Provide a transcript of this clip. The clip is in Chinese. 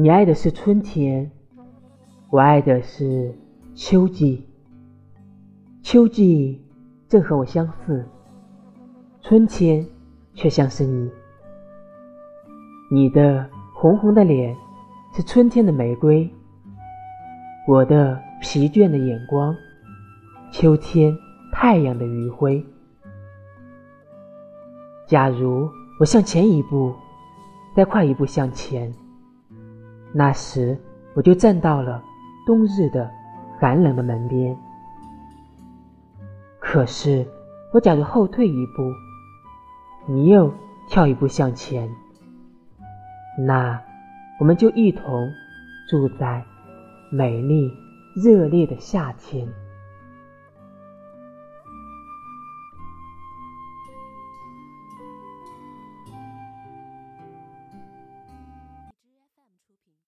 你爱的是春天，我爱的是秋季。秋季正和我相似，春天却像是你。你的红红的脸是春天的玫瑰，我的疲倦的眼光，秋天太阳的余晖。假如我向前一步，再快一步向前。那时，我就站到了冬日的寒冷的门边。可是，我假如后退一步，你又跳一步向前，那我们就一同住在美丽热烈的夏天。